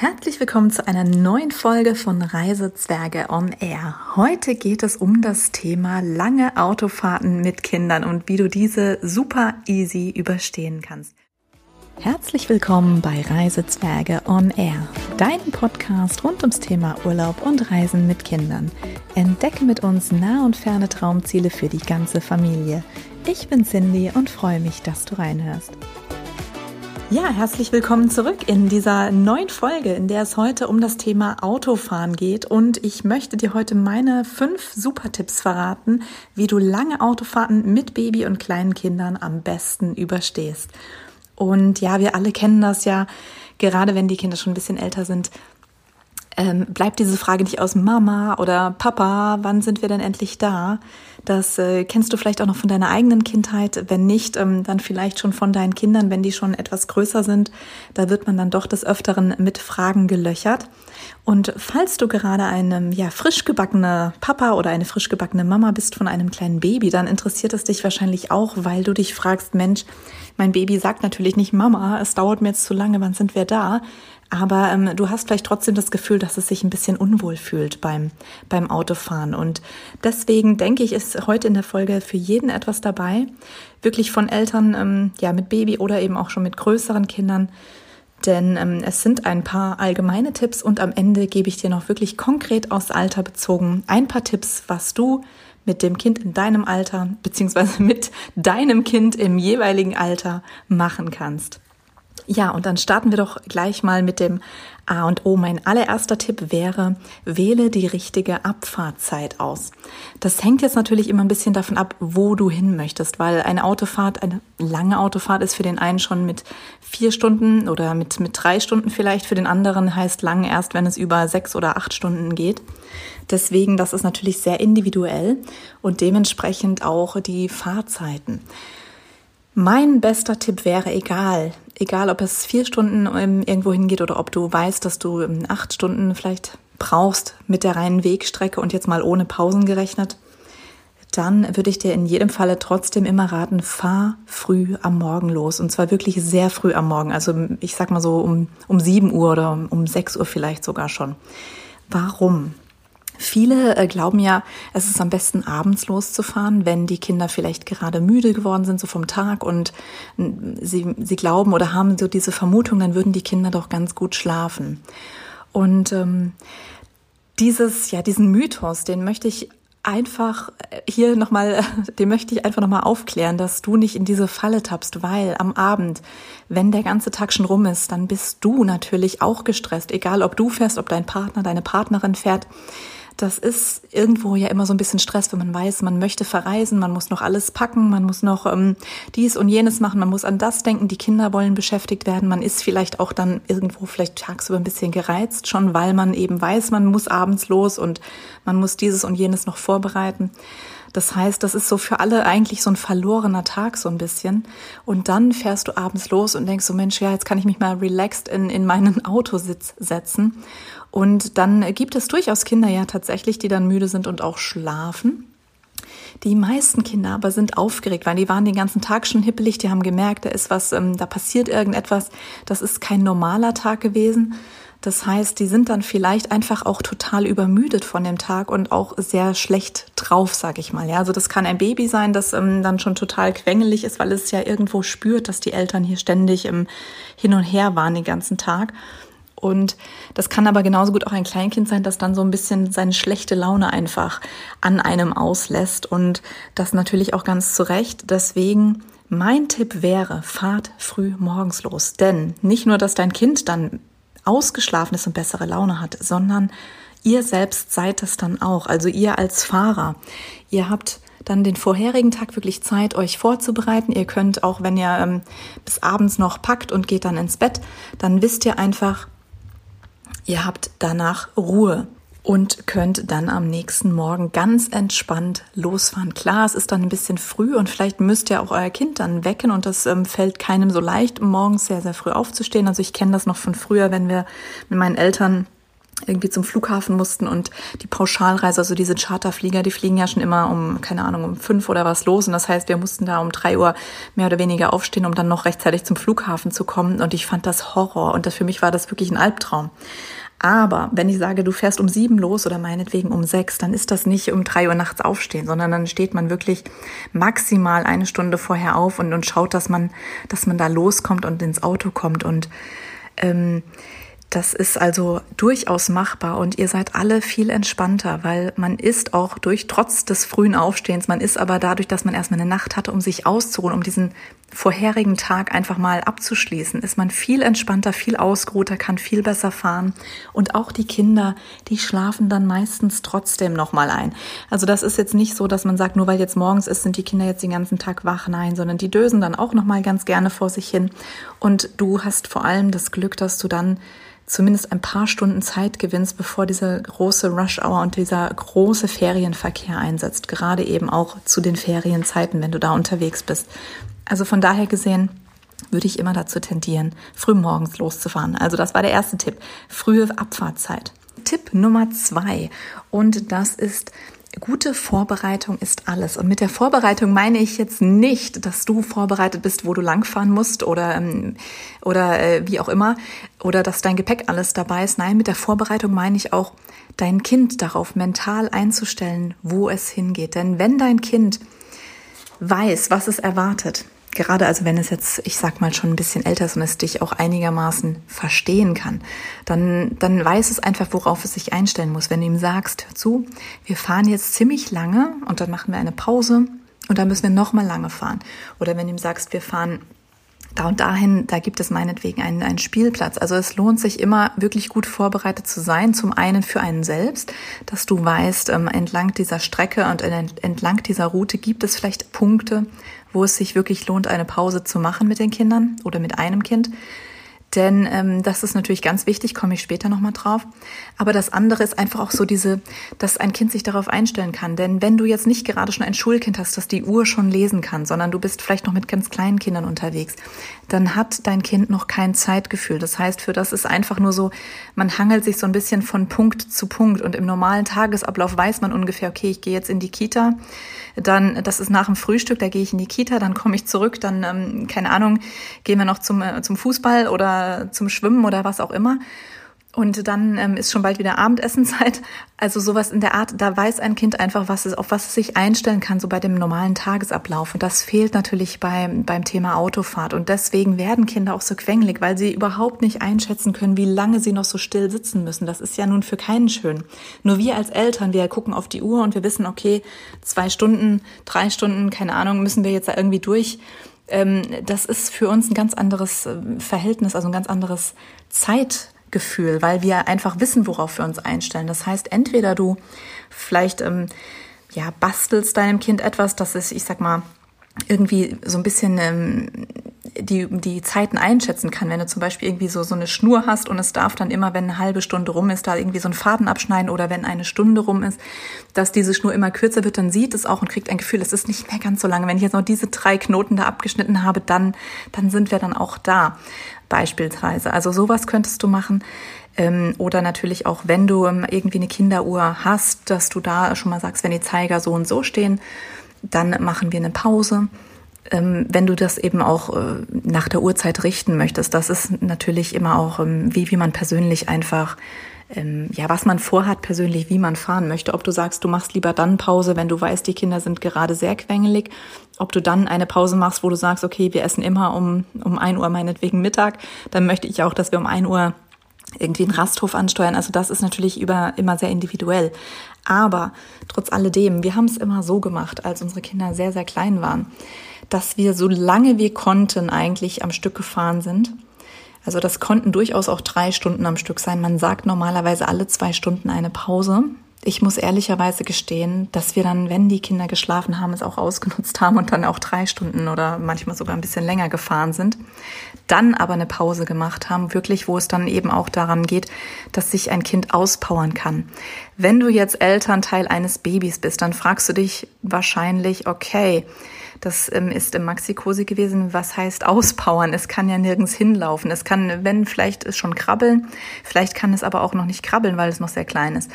Herzlich willkommen zu einer neuen Folge von Reisezwerge on Air. Heute geht es um das Thema lange Autofahrten mit Kindern und wie du diese super easy überstehen kannst. Herzlich willkommen bei Reisezwerge on Air, deinem Podcast rund ums Thema Urlaub und Reisen mit Kindern. Entdecke mit uns nah und ferne Traumziele für die ganze Familie. Ich bin Cindy und freue mich, dass du reinhörst. Ja, herzlich willkommen zurück in dieser neuen Folge, in der es heute um das Thema Autofahren geht. Und ich möchte dir heute meine fünf Super-Tipps verraten, wie du lange Autofahrten mit Baby und kleinen Kindern am besten überstehst. Und ja, wir alle kennen das ja, gerade wenn die Kinder schon ein bisschen älter sind, ähm, bleibt diese Frage nicht aus Mama oder Papa, wann sind wir denn endlich da? Das äh, kennst du vielleicht auch noch von deiner eigenen Kindheit. Wenn nicht, ähm, dann vielleicht schon von deinen Kindern, wenn die schon etwas größer sind. Da wird man dann doch des Öfteren mit Fragen gelöchert. Und falls du gerade ein ja, frisch gebackener Papa oder eine frisch gebackene Mama bist von einem kleinen Baby, dann interessiert es dich wahrscheinlich auch, weil du dich fragst, Mensch, mein Baby sagt natürlich nicht Mama, es dauert mir jetzt zu lange, wann sind wir da? Aber ähm, du hast vielleicht trotzdem das Gefühl, dass es sich ein bisschen unwohl fühlt beim, beim Autofahren. Und deswegen denke ich, ist heute in der Folge für jeden etwas dabei, wirklich von Eltern, ähm, ja, mit Baby oder eben auch schon mit größeren Kindern. Denn ähm, es sind ein paar allgemeine Tipps und am Ende gebe ich dir noch wirklich konkret aus Alter bezogen ein paar Tipps, was du mit dem Kind in deinem Alter beziehungsweise mit deinem Kind im jeweiligen Alter machen kannst. Ja, und dann starten wir doch gleich mal mit dem A und O. Mein allererster Tipp wäre, wähle die richtige Abfahrtzeit aus. Das hängt jetzt natürlich immer ein bisschen davon ab, wo du hin möchtest, weil eine Autofahrt, eine lange Autofahrt ist für den einen schon mit vier Stunden oder mit, mit drei Stunden vielleicht, für den anderen heißt lang erst, wenn es über sechs oder acht Stunden geht. Deswegen, das ist natürlich sehr individuell und dementsprechend auch die Fahrzeiten. Mein bester Tipp wäre, egal, egal ob es vier Stunden ähm, irgendwo hingeht oder ob du weißt, dass du ähm, acht Stunden vielleicht brauchst mit der reinen Wegstrecke und jetzt mal ohne Pausen gerechnet, dann würde ich dir in jedem Falle trotzdem immer raten, fahr früh am Morgen los. Und zwar wirklich sehr früh am Morgen. Also ich sag mal so um, um 7 Uhr oder um, um 6 Uhr vielleicht sogar schon. Warum? Viele äh, glauben ja, es ist am besten abends loszufahren, wenn die Kinder vielleicht gerade müde geworden sind, so vom Tag und sie, sie glauben oder haben so diese Vermutung, dann würden die Kinder doch ganz gut schlafen. Und ähm, dieses, ja, diesen Mythos, den möchte ich einfach äh, hier nochmal, den möchte ich einfach nochmal aufklären, dass du nicht in diese Falle tappst, weil am Abend, wenn der ganze Tag schon rum ist, dann bist du natürlich auch gestresst, egal ob du fährst, ob dein Partner, deine Partnerin fährt das ist irgendwo ja immer so ein bisschen Stress, wenn man weiß, man möchte verreisen, man muss noch alles packen, man muss noch ähm, dies und jenes machen, man muss an das denken, die Kinder wollen beschäftigt werden, man ist vielleicht auch dann irgendwo vielleicht tagsüber ein bisschen gereizt schon, weil man eben weiß, man muss abends los und man muss dieses und jenes noch vorbereiten. Das heißt, das ist so für alle eigentlich so ein verlorener Tag so ein bisschen. Und dann fährst du abends los und denkst so, Mensch, ja, jetzt kann ich mich mal relaxed in, in meinen Autositz setzen. Und dann gibt es durchaus Kinder ja tatsächlich, die dann müde sind und auch schlafen. Die meisten Kinder aber sind aufgeregt, weil die waren den ganzen Tag schon hippelig, die haben gemerkt, da ist was, ähm, da passiert irgendetwas. Das ist kein normaler Tag gewesen. Das heißt, die sind dann vielleicht einfach auch total übermüdet von dem Tag und auch sehr schlecht drauf, sag ich mal. Ja, also das kann ein Baby sein, das ähm, dann schon total quengelig ist, weil es ja irgendwo spürt, dass die Eltern hier ständig im Hin und Her waren den ganzen Tag. Und das kann aber genauso gut auch ein Kleinkind sein, das dann so ein bisschen seine schlechte Laune einfach an einem auslässt und das natürlich auch ganz zu Recht. Deswegen mein Tipp wäre, fahrt früh morgens los. Denn nicht nur, dass dein Kind dann ausgeschlafen ist und bessere Laune hat, sondern ihr selbst seid es dann auch. Also ihr als Fahrer. Ihr habt dann den vorherigen Tag wirklich Zeit, euch vorzubereiten. Ihr könnt auch, wenn ihr ähm, bis abends noch packt und geht dann ins Bett, dann wisst ihr einfach, Ihr habt danach Ruhe und könnt dann am nächsten Morgen ganz entspannt losfahren. Klar, es ist dann ein bisschen früh und vielleicht müsst ihr auch euer Kind dann wecken und das ähm, fällt keinem so leicht, morgens sehr, sehr früh aufzustehen. Also ich kenne das noch von früher, wenn wir mit meinen Eltern irgendwie zum Flughafen mussten und die Pauschalreise, also diese Charterflieger, die fliegen ja schon immer um, keine Ahnung, um fünf oder was los. Und das heißt, wir mussten da um drei Uhr mehr oder weniger aufstehen, um dann noch rechtzeitig zum Flughafen zu kommen. Und ich fand das Horror. Und das, für mich war das wirklich ein Albtraum. Aber wenn ich sage, du fährst um sieben los oder meinetwegen um sechs, dann ist das nicht um drei Uhr nachts aufstehen, sondern dann steht man wirklich maximal eine Stunde vorher auf und, und schaut, dass man, dass man da loskommt und ins Auto kommt. Und ähm, das ist also durchaus machbar und ihr seid alle viel entspannter, weil man ist auch durch, trotz des frühen Aufstehens, man ist aber dadurch, dass man erstmal eine Nacht hatte, um sich auszuruhen, um diesen vorherigen Tag einfach mal abzuschließen, ist man viel entspannter, viel ausgeruhter, kann viel besser fahren. Und auch die Kinder, die schlafen dann meistens trotzdem nochmal ein. Also das ist jetzt nicht so, dass man sagt, nur weil jetzt morgens ist, sind die Kinder jetzt den ganzen Tag wach. Nein, sondern die dösen dann auch nochmal ganz gerne vor sich hin. Und du hast vor allem das Glück, dass du dann zumindest ein paar Stunden Zeit gewinnst, bevor diese große Rush-Hour und dieser große Ferienverkehr einsetzt. Gerade eben auch zu den Ferienzeiten, wenn du da unterwegs bist. Also von daher gesehen, würde ich immer dazu tendieren, früh morgens loszufahren. Also das war der erste Tipp. Frühe Abfahrtzeit. Tipp Nummer zwei. Und das ist, gute Vorbereitung ist alles. Und mit der Vorbereitung meine ich jetzt nicht, dass du vorbereitet bist, wo du langfahren musst oder, ähm, oder äh, wie auch immer, oder dass dein Gepäck alles dabei ist. Nein, mit der Vorbereitung meine ich auch, dein Kind darauf mental einzustellen, wo es hingeht. Denn wenn dein Kind weiß, was es erwartet, gerade also wenn es jetzt, ich sag mal, schon ein bisschen älter ist und es dich auch einigermaßen verstehen kann, dann, dann weiß es einfach, worauf es sich einstellen muss. Wenn du ihm sagst, hör zu, wir fahren jetzt ziemlich lange und dann machen wir eine Pause und dann müssen wir nochmal lange fahren. Oder wenn du ihm sagst, wir fahren da und dahin, da gibt es meinetwegen einen, einen Spielplatz. Also es lohnt sich immer wirklich gut vorbereitet zu sein. Zum einen für einen selbst, dass du weißt, ähm, entlang dieser Strecke und entlang dieser Route gibt es vielleicht Punkte, wo es sich wirklich lohnt, eine Pause zu machen mit den Kindern oder mit einem Kind. Denn ähm, das ist natürlich ganz wichtig, komme ich später nochmal drauf. Aber das andere ist einfach auch so diese, dass ein Kind sich darauf einstellen kann. Denn wenn du jetzt nicht gerade schon ein Schulkind hast, das die Uhr schon lesen kann, sondern du bist vielleicht noch mit ganz kleinen Kindern unterwegs, dann hat dein Kind noch kein Zeitgefühl. Das heißt, für das ist einfach nur so, man hangelt sich so ein bisschen von Punkt zu Punkt. Und im normalen Tagesablauf weiß man ungefähr, okay, ich gehe jetzt in die Kita dann, das ist nach dem Frühstück, da gehe ich in die Kita, dann komme ich zurück, dann, ähm, keine Ahnung, gehen wir noch zum, äh, zum Fußball oder zum Schwimmen oder was auch immer. Und dann ähm, ist schon bald wieder Abendessenzeit. Also sowas in der Art, da weiß ein Kind einfach, was es, auf was es sich einstellen kann, so bei dem normalen Tagesablauf. Und das fehlt natürlich beim, beim Thema Autofahrt. Und deswegen werden Kinder auch so quengelig, weil sie überhaupt nicht einschätzen können, wie lange sie noch so still sitzen müssen. Das ist ja nun für keinen schön. Nur wir als Eltern, wir gucken auf die Uhr und wir wissen, okay, zwei Stunden, drei Stunden, keine Ahnung, müssen wir jetzt da irgendwie durch ähm, das ist für uns ein ganz anderes äh, Verhältnis, also ein ganz anderes Zeit. Gefühl, weil wir einfach wissen, worauf wir uns einstellen. Das heißt, entweder du vielleicht ähm, ja bastelst deinem Kind etwas, das ist, ich sag mal, irgendwie so ein bisschen ähm, die, die Zeiten einschätzen kann. Wenn du zum Beispiel irgendwie so, so eine Schnur hast und es darf dann immer, wenn eine halbe Stunde rum ist, da irgendwie so einen Faden abschneiden oder wenn eine Stunde rum ist, dass diese Schnur immer kürzer wird, dann sieht es auch und kriegt ein Gefühl, es ist nicht mehr ganz so lange. Wenn ich jetzt noch diese drei Knoten da abgeschnitten habe, dann, dann sind wir dann auch da beispielsweise. Also sowas könntest du machen. Ähm, oder natürlich auch, wenn du ähm, irgendwie eine Kinderuhr hast, dass du da schon mal sagst, wenn die Zeiger so und so stehen, dann machen wir eine Pause. Ähm, wenn du das eben auch äh, nach der Uhrzeit richten möchtest, das ist natürlich immer auch, wie, wie man persönlich einfach ja, was man vorhat persönlich, wie man fahren möchte. Ob du sagst, du machst lieber dann Pause, wenn du weißt, die Kinder sind gerade sehr quengelig, ob du dann eine Pause machst, wo du sagst, okay, wir essen immer um, um ein Uhr meinetwegen Mittag, dann möchte ich auch, dass wir um ein Uhr irgendwie einen Rasthof ansteuern. Also das ist natürlich über, immer sehr individuell. Aber trotz alledem, wir haben es immer so gemacht, als unsere Kinder sehr, sehr klein waren, dass wir so lange wir konnten eigentlich am Stück gefahren sind. Also das konnten durchaus auch drei Stunden am Stück sein. Man sagt normalerweise alle zwei Stunden eine Pause ich muss ehrlicherweise gestehen, dass wir dann, wenn die Kinder geschlafen haben, es auch ausgenutzt haben und dann auch drei Stunden oder manchmal sogar ein bisschen länger gefahren sind, dann aber eine Pause gemacht haben, wirklich, wo es dann eben auch daran geht, dass sich ein Kind auspowern kann. Wenn du jetzt Elternteil eines Babys bist, dann fragst du dich wahrscheinlich, okay, Das ähm, ist im Maxi-Cosi gewesen. Was heißt auspowern? Es kann ja nirgends hinlaufen. Es kann, wenn, vielleicht schon krabbeln. Vielleicht kann es aber auch noch nicht krabbeln, weil es noch sehr klein ist.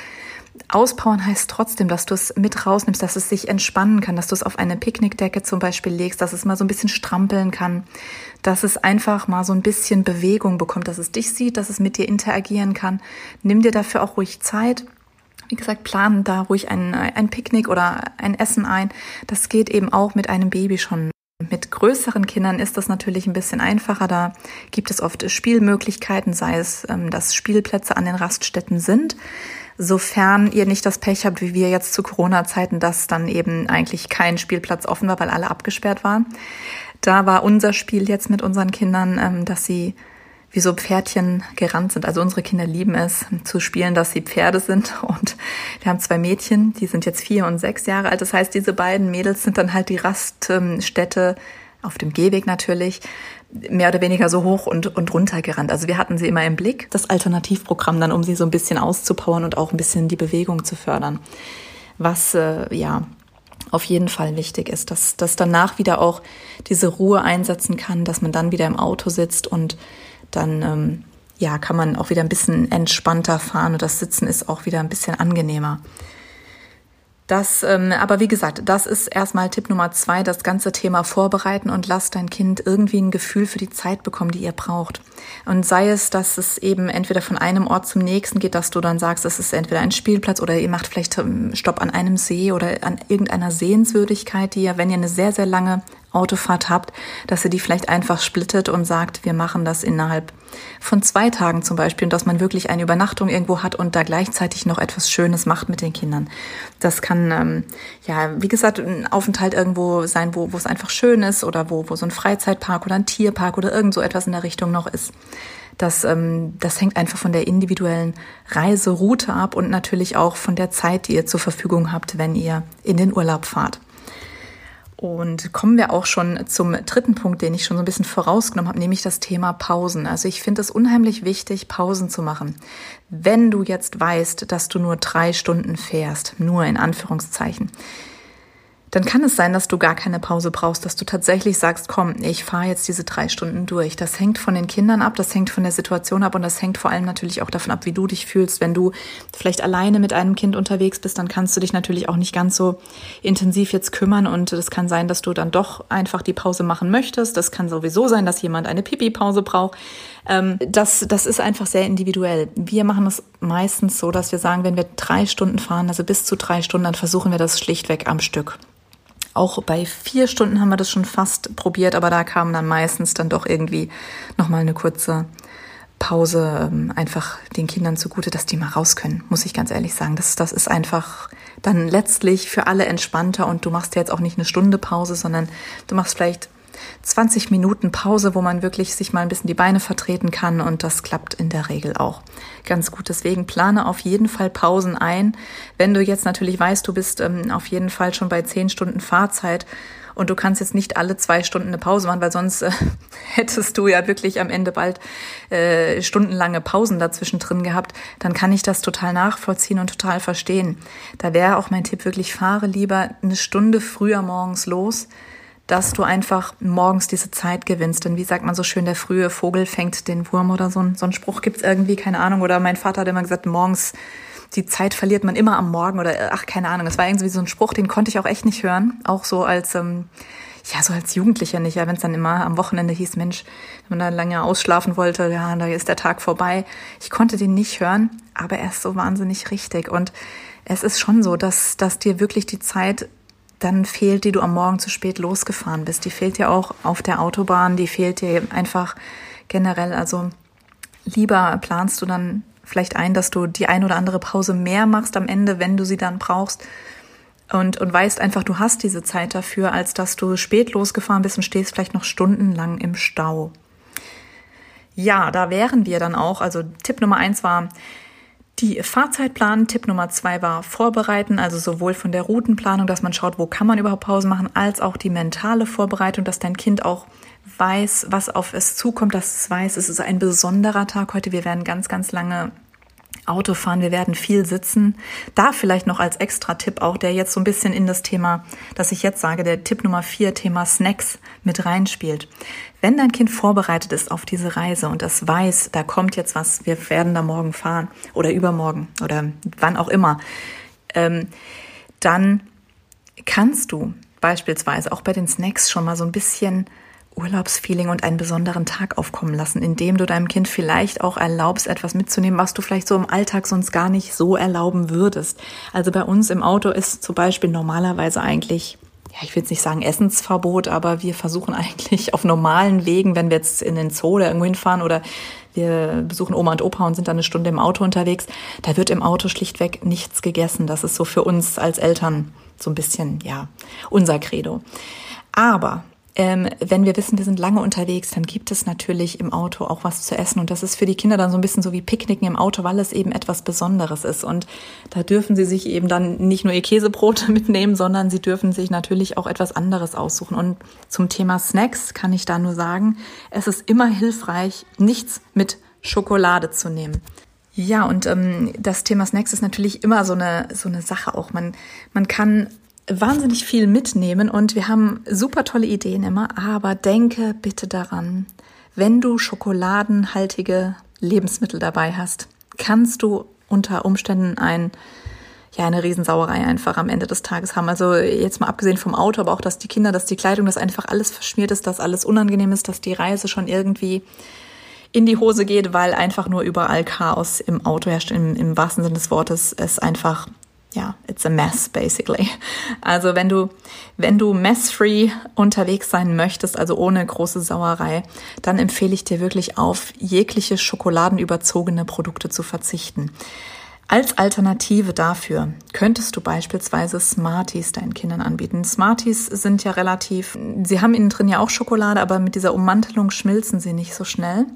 Auspowern heißt trotzdem, dass du es mit rausnimmst, dass es sich entspannen kann, dass du es auf eine Picknickdecke zum Beispiel legst, dass es mal so ein bisschen strampeln kann, dass es einfach mal so ein bisschen Bewegung bekommt, dass es dich sieht, dass es mit dir interagieren kann. Nimm dir dafür auch ruhig Zeit. Wie gesagt, plan da ruhig ein, ein Picknick oder ein Essen ein. Das geht eben auch mit einem Baby schon. Mit größeren Kindern ist das natürlich ein bisschen einfacher. Da gibt es oft Spielmöglichkeiten, sei es, ähm, dass Spielplätze an den Raststätten sind sofern ihr nicht das Pech habt, wie wir jetzt zu Corona-Zeiten, dass dann eben eigentlich kein Spielplatz offen war, weil alle abgesperrt waren. Da war unser Spiel jetzt mit unseren Kindern, ähm, dass sie wie so Pferdchen gerannt sind. Also unsere Kinder lieben es zu spielen, dass sie Pferde sind. Und wir haben zwei Mädchen, die sind jetzt vier und sechs Jahre alt. Das heißt, diese beiden Mädels sind dann halt die Raststätte auf dem Gehweg natürlich, mehr oder weniger so hoch und, und runter gerannt. Also wir hatten sie immer im Blick, das Alternativprogramm dann, um sie so ein bisschen auszupowern und auch ein bisschen die Bewegung zu fördern. Was, äh, ja, auf jeden Fall wichtig ist, dass, dass danach wieder auch diese Ruhe einsetzen kann, dass man dann wieder im Auto sitzt und dann, ähm, ja, kann man auch wieder ein bisschen entspannter fahren und das Sitzen ist auch wieder ein bisschen angenehmer. Das, ähm, aber wie gesagt, das ist erstmal Tipp Nummer zwei, das ganze Thema vorbereiten und lass dein Kind irgendwie ein Gefühl für die Zeit bekommen, die ihr braucht. Und sei es, dass es eben entweder von einem Ort zum nächsten geht, dass du dann sagst, es ist entweder ein Spielplatz oder ihr macht vielleicht ähm, Stopp an einem See oder an irgendeiner Sehenswürdigkeit, die ja, wenn ihr eine sehr, sehr lange Autofahrt habt, dass ihr die vielleicht einfach splittet und sagt, wir machen das innerhalb von zwei Tagen zum Beispiel und dass man wirklich eine Übernachtung irgendwo hat und da gleichzeitig noch etwas Schönes macht mit den Kindern. Das kann, ähm, ja, wie gesagt, ein Aufenthalt irgendwo sein, wo, wo es einfach schön ist oder wo, wo so ein Freizeitpark oder ein Tierpark oder irgend so etwas in der Richtung noch ist. Das, ähm, das hängt einfach von der individuellen Reiseroute ab und natürlich auch von der Zeit, die ihr zur Verfügung habt, wenn ihr in den Urlaub fahrt. Und kommen wir auch schon zum dritten Punkt, den ich schon so ein bisschen vorausgenommen habe, nämlich das Thema Pausen. Also ich finde es unheimlich wichtig, Pausen zu machen. Wenn du jetzt weißt, dass du nur drei Stunden fährst, nur in Anführungszeichen, dann kann es sein, dass du gar keine Pause brauchst, dass du tatsächlich sagst, komm, ich fahre jetzt diese drei Stunden durch. Das hängt von den Kindern ab, das hängt von der Situation ab und das hängt vor allem natürlich auch davon ab, wie du dich fühlst. Wenn du vielleicht alleine mit einem Kind unterwegs bist, dann kannst du dich natürlich auch nicht ganz so intensiv jetzt kümmern und es kann sein, dass du dann doch einfach die Pause machen möchtest. Das kann sowieso sein, dass jemand eine Pipi-Pause braucht. Ähm, das, das ist einfach sehr individuell. Wir machen es meistens so, dass wir sagen, wenn wir drei Stunden fahren, also bis zu drei Stunden, dann versuchen wir das schlichtweg am Stück. Auch bei vier Stunden haben wir das schon fast probiert, aber da kam dann meistens dann doch irgendwie nochmal eine kurze Pause ähm, einfach den Kindern zugute, dass die mal raus können, muss ich ganz ehrlich sagen. Das, das ist einfach dann letztlich für alle entspannter und du machst jetzt auch nicht eine Stunde Pause, sondern du machst vielleicht 20 Minuten Pause, wo man wirklich sich mal ein bisschen die Beine vertreten kann und das klappt in der Regel auch ganz gut. Deswegen plane auf jeden Fall Pausen ein. Wenn du jetzt natürlich weißt, du bist ähm, auf jeden Fall schon bei 10 Stunden Fahrzeit und du kannst jetzt nicht alle zwei Stunden eine Pause machen, weil sonst äh, hättest du ja wirklich am Ende bald äh, stundenlange Pausen dazwischen drin gehabt, dann kann ich das total nachvollziehen und total verstehen. Da wäre auch mein Tipp wirklich, fahre lieber eine Stunde früher morgens los, dass du einfach morgens diese Zeit gewinnst. Denn wie sagt man so schön, der frühe Vogel fängt den Wurm oder so, so ein Spruch gibt's irgendwie, keine Ahnung. Oder mein Vater hat immer gesagt, morgens die Zeit verliert man immer am Morgen oder ach, keine Ahnung. Es war irgendwie so ein Spruch, den konnte ich auch echt nicht hören. Auch so als, ähm, ja, so als Jugendlicher nicht. Ja, wenn es dann immer am Wochenende hieß, Mensch, wenn man da lange ausschlafen wollte, ja, da ist der Tag vorbei. Ich konnte den nicht hören, aber er ist so wahnsinnig richtig. Und es ist schon so, dass, dass dir wirklich die Zeit dann fehlt, die du am Morgen zu spät losgefahren bist. Die fehlt dir auch auf der Autobahn, die fehlt dir einfach generell. Also lieber planst du dann vielleicht ein, dass du die ein oder andere Pause mehr machst am Ende, wenn du sie dann brauchst. Und, und weißt einfach, du hast diese Zeit dafür, als dass du spät losgefahren bist und stehst vielleicht noch stundenlang im Stau. Ja, da wären wir dann auch. Also Tipp Nummer eins war, die Fahrzeit planen. Tipp Nummer zwei war vorbereiten, also sowohl von der Routenplanung, dass man schaut, wo kann man überhaupt Pause machen, als auch die mentale Vorbereitung, dass dein Kind auch weiß, was auf es zukommt, dass es weiß, es ist ein besonderer Tag heute. Wir werden ganz, ganz lange Autofahren, wir werden viel sitzen. Da vielleicht noch als Extra-Tipp auch, der jetzt so ein bisschen in das Thema, das ich jetzt sage, der Tipp Nummer vier, Thema Snacks mit reinspielt. Wenn dein Kind vorbereitet ist auf diese Reise und es weiß, da kommt jetzt was, wir werden da morgen fahren oder übermorgen oder wann auch immer, ähm, dann kannst du beispielsweise auch bei den Snacks schon mal so ein bisschen Urlaubsfeeling und einen besonderen Tag aufkommen lassen, indem du deinem Kind vielleicht auch erlaubst, etwas mitzunehmen, was du vielleicht so im Alltag sonst gar nicht so erlauben würdest. Also bei uns im Auto ist zum Beispiel normalerweise eigentlich ja, ich will jetzt nicht sagen Essensverbot, aber wir versuchen eigentlich auf normalen Wegen, wenn wir jetzt in den Zoo oder irgendwo hinfahren oder wir besuchen Oma und Opa und sind dann eine Stunde im Auto unterwegs, da wird im Auto schlichtweg nichts gegessen. Das ist so für uns als Eltern so ein bisschen, ja, unser Credo. Aber ähm, wenn wir wissen, wir sind lange unterwegs, dann gibt es natürlich im Auto auch was zu essen. Und das ist für die Kinder dann so ein bisschen so wie Picknicken im Auto, weil es eben etwas Besonderes ist. Und da dürfen sie sich eben dann nicht nur ihr Käsebrot mitnehmen, sondern sie dürfen sich natürlich auch etwas anderes aussuchen. Und zum Thema Snacks kann ich da nur sagen, es ist immer hilfreich, nichts mit Schokolade zu nehmen. Ja, und ähm, das Thema Snacks ist natürlich immer so eine, so eine Sache auch. Man, man kann wahnsinnig viel mitnehmen und wir haben super tolle Ideen immer, aber denke bitte daran, wenn du schokoladenhaltige Lebensmittel dabei hast, kannst du unter Umständen ein ja, eine Riesensauerei einfach am Ende des Tages haben. Also jetzt mal abgesehen vom Auto, aber auch, dass die Kinder, dass die Kleidung, dass einfach alles verschmiert ist, dass alles unangenehm ist, dass die Reise schon irgendwie in die Hose geht, weil einfach nur überall Chaos im Auto herrscht, im, im wahrsten Sinne des Wortes, es einfach ja, it's a mess basically. Also wenn du, wenn du mess-free unterwegs sein möchtest, also ohne große Sauerei, dann empfehle ich dir wirklich auf jegliche schokoladenüberzogene Produkte zu verzichten. Als Alternative dafür könntest du beispielsweise Smarties deinen Kindern anbieten. Smarties sind ja relativ, sie haben innen drin ja auch Schokolade, aber mit dieser Ummantelung schmilzen sie nicht so schnell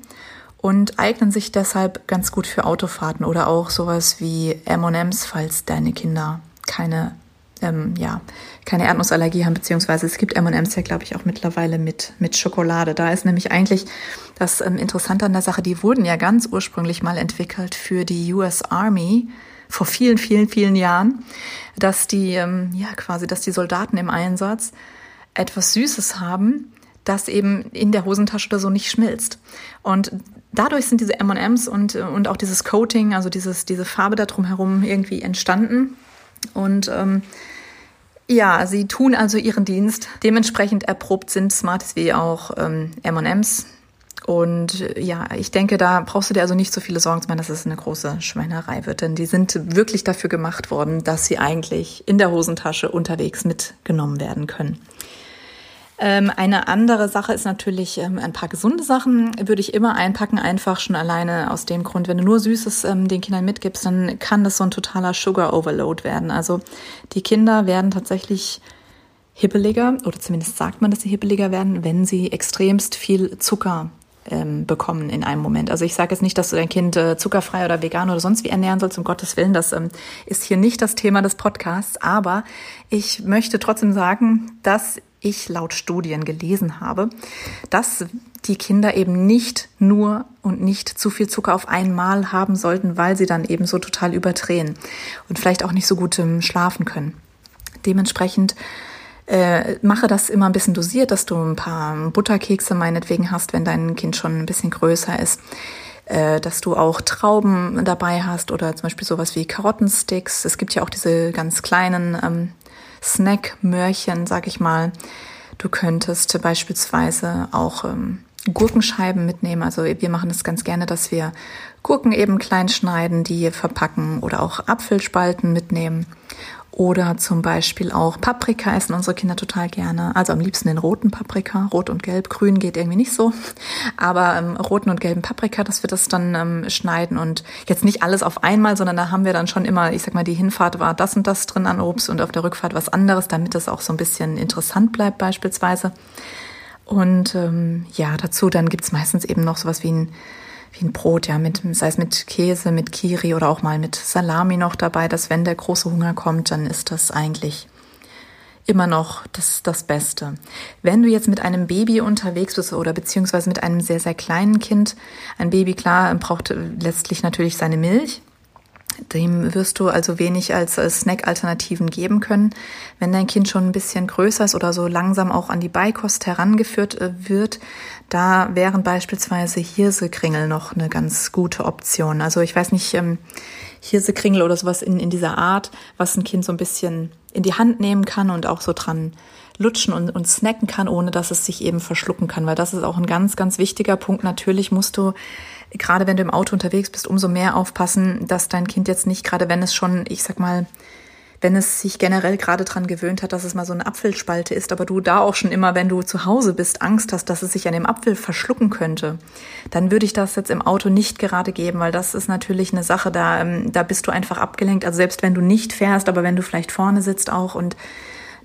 und eignen sich deshalb ganz gut für Autofahrten oder auch sowas wie M&M's, falls deine Kinder keine ähm, ja, keine Erdnussallergie haben, beziehungsweise es gibt M&M's ja, glaube ich, auch mittlerweile mit, mit Schokolade. Da ist nämlich eigentlich das ähm, Interessante an der Sache, die wurden ja ganz ursprünglich mal entwickelt für die US Army vor vielen, vielen, vielen Jahren, dass die, ähm, ja, quasi, dass die Soldaten im Einsatz etwas Süßes haben, das eben in der Hosentasche oder so nicht schmilzt. Und dadurch sind diese M&Ms und, und auch dieses Coating, also dieses, diese Farbe da drumherum irgendwie entstanden. Und ähm, ja, sie tun also ihren Dienst. Dementsprechend erprobt sind Smarties wie auch ähm, M&Ms. Und ja, ich denke, da brauchst du dir also nicht so viele Sorgen zu machen, dass es eine große Schweinerei wird, denn die sind wirklich dafür gemacht worden, dass sie eigentlich in der Hosentasche unterwegs mitgenommen werden können. Ähm, eine andere Sache ist natürlich ähm, ein paar gesunde Sachen würde ich immer einpacken, einfach schon alleine aus dem Grund, wenn du nur Süßes ähm, den Kindern mitgibst, dann kann das so ein totaler Sugar Overload werden. Also die Kinder werden tatsächlich hibbeliger oder zumindest sagt man, dass sie hibbeliger werden, wenn sie extremst viel Zucker ähm, bekommen in einem Moment. Also ich sage jetzt nicht, dass du dein Kind äh, zuckerfrei oder vegan oder sonst wie ernähren sollst, um Gottes Willen. Das ähm, ist hier nicht das Thema des Podcasts. Aber ich möchte trotzdem sagen, dass ich laut Studien gelesen habe, dass die Kinder eben nicht nur und nicht zu viel Zucker auf einmal haben sollten, weil sie dann eben so total überdrehen und vielleicht auch nicht so gut ähm, schlafen können. Dementsprechend äh, mache das immer ein bisschen dosiert, dass du ein paar Butterkekse meinetwegen hast, wenn dein Kind schon ein bisschen größer ist äh, dass du auch Trauben dabei hast oder zum Beispiel sowas wie Karottensticks. Es gibt ja auch diese ganz kleinen ähm, Snack-Möhrchen, sag ich mal. Du könntest beispielsweise auch ähm, Gurkenscheiben mitnehmen. Also wir machen das ganz gerne, dass wir Gurken eben klein schneiden, die verpacken oder auch Apfelspalten mitnehmen oder zum Beispiel auch Paprika essen unsere Kinder total gerne. Also am liebsten den roten Paprika. Rot und gelb. Grün geht irgendwie nicht so. Aber ähm, roten und gelben Paprika, dass wir das dann ähm, schneiden und jetzt nicht alles auf einmal, sondern da haben wir dann schon immer, ich sag mal, die Hinfahrt war das und das drin an Obst und auf der Rückfahrt was anderes, damit es auch so ein bisschen interessant bleibt beispielsweise. Und ähm, ja, dazu dann gibt's meistens eben noch sowas wie ein wie ein Brot, ja, mit, sei es mit Käse, mit Kiri oder auch mal mit Salami noch dabei, dass wenn der große Hunger kommt, dann ist das eigentlich immer noch das, das Beste. Wenn du jetzt mit einem Baby unterwegs bist oder beziehungsweise mit einem sehr, sehr kleinen Kind, ein Baby, klar, braucht letztlich natürlich seine Milch. Dem wirst du also wenig als, Snack-Alternativen geben können. Wenn dein Kind schon ein bisschen größer ist oder so langsam auch an die Beikost herangeführt äh, wird, da wären beispielsweise Hirsekringel noch eine ganz gute Option. Also ich weiß nicht, ähm, Hirsekringel oder sowas in, in dieser Art, was ein Kind so ein bisschen in die Hand nehmen kann und auch so dran lutschen und, und snacken kann, ohne dass es sich eben verschlucken kann. Weil das ist auch ein ganz, ganz wichtiger Punkt. Natürlich musst du gerade wenn du im Auto unterwegs bist, umso mehr aufpassen, dass dein Kind jetzt nicht, gerade wenn es schon, ich sag mal, wenn es sich generell gerade dran gewöhnt hat, dass es mal so eine Apfelspalte ist, aber du da auch schon immer, wenn du zu Hause bist, Angst hast, dass es sich an dem Apfel verschlucken könnte, dann würde ich das jetzt im Auto nicht gerade geben, weil das ist natürlich eine Sache, da, ähm, da bist du einfach abgelenkt. Also selbst wenn du nicht fährst, aber wenn du vielleicht vorne sitzt auch und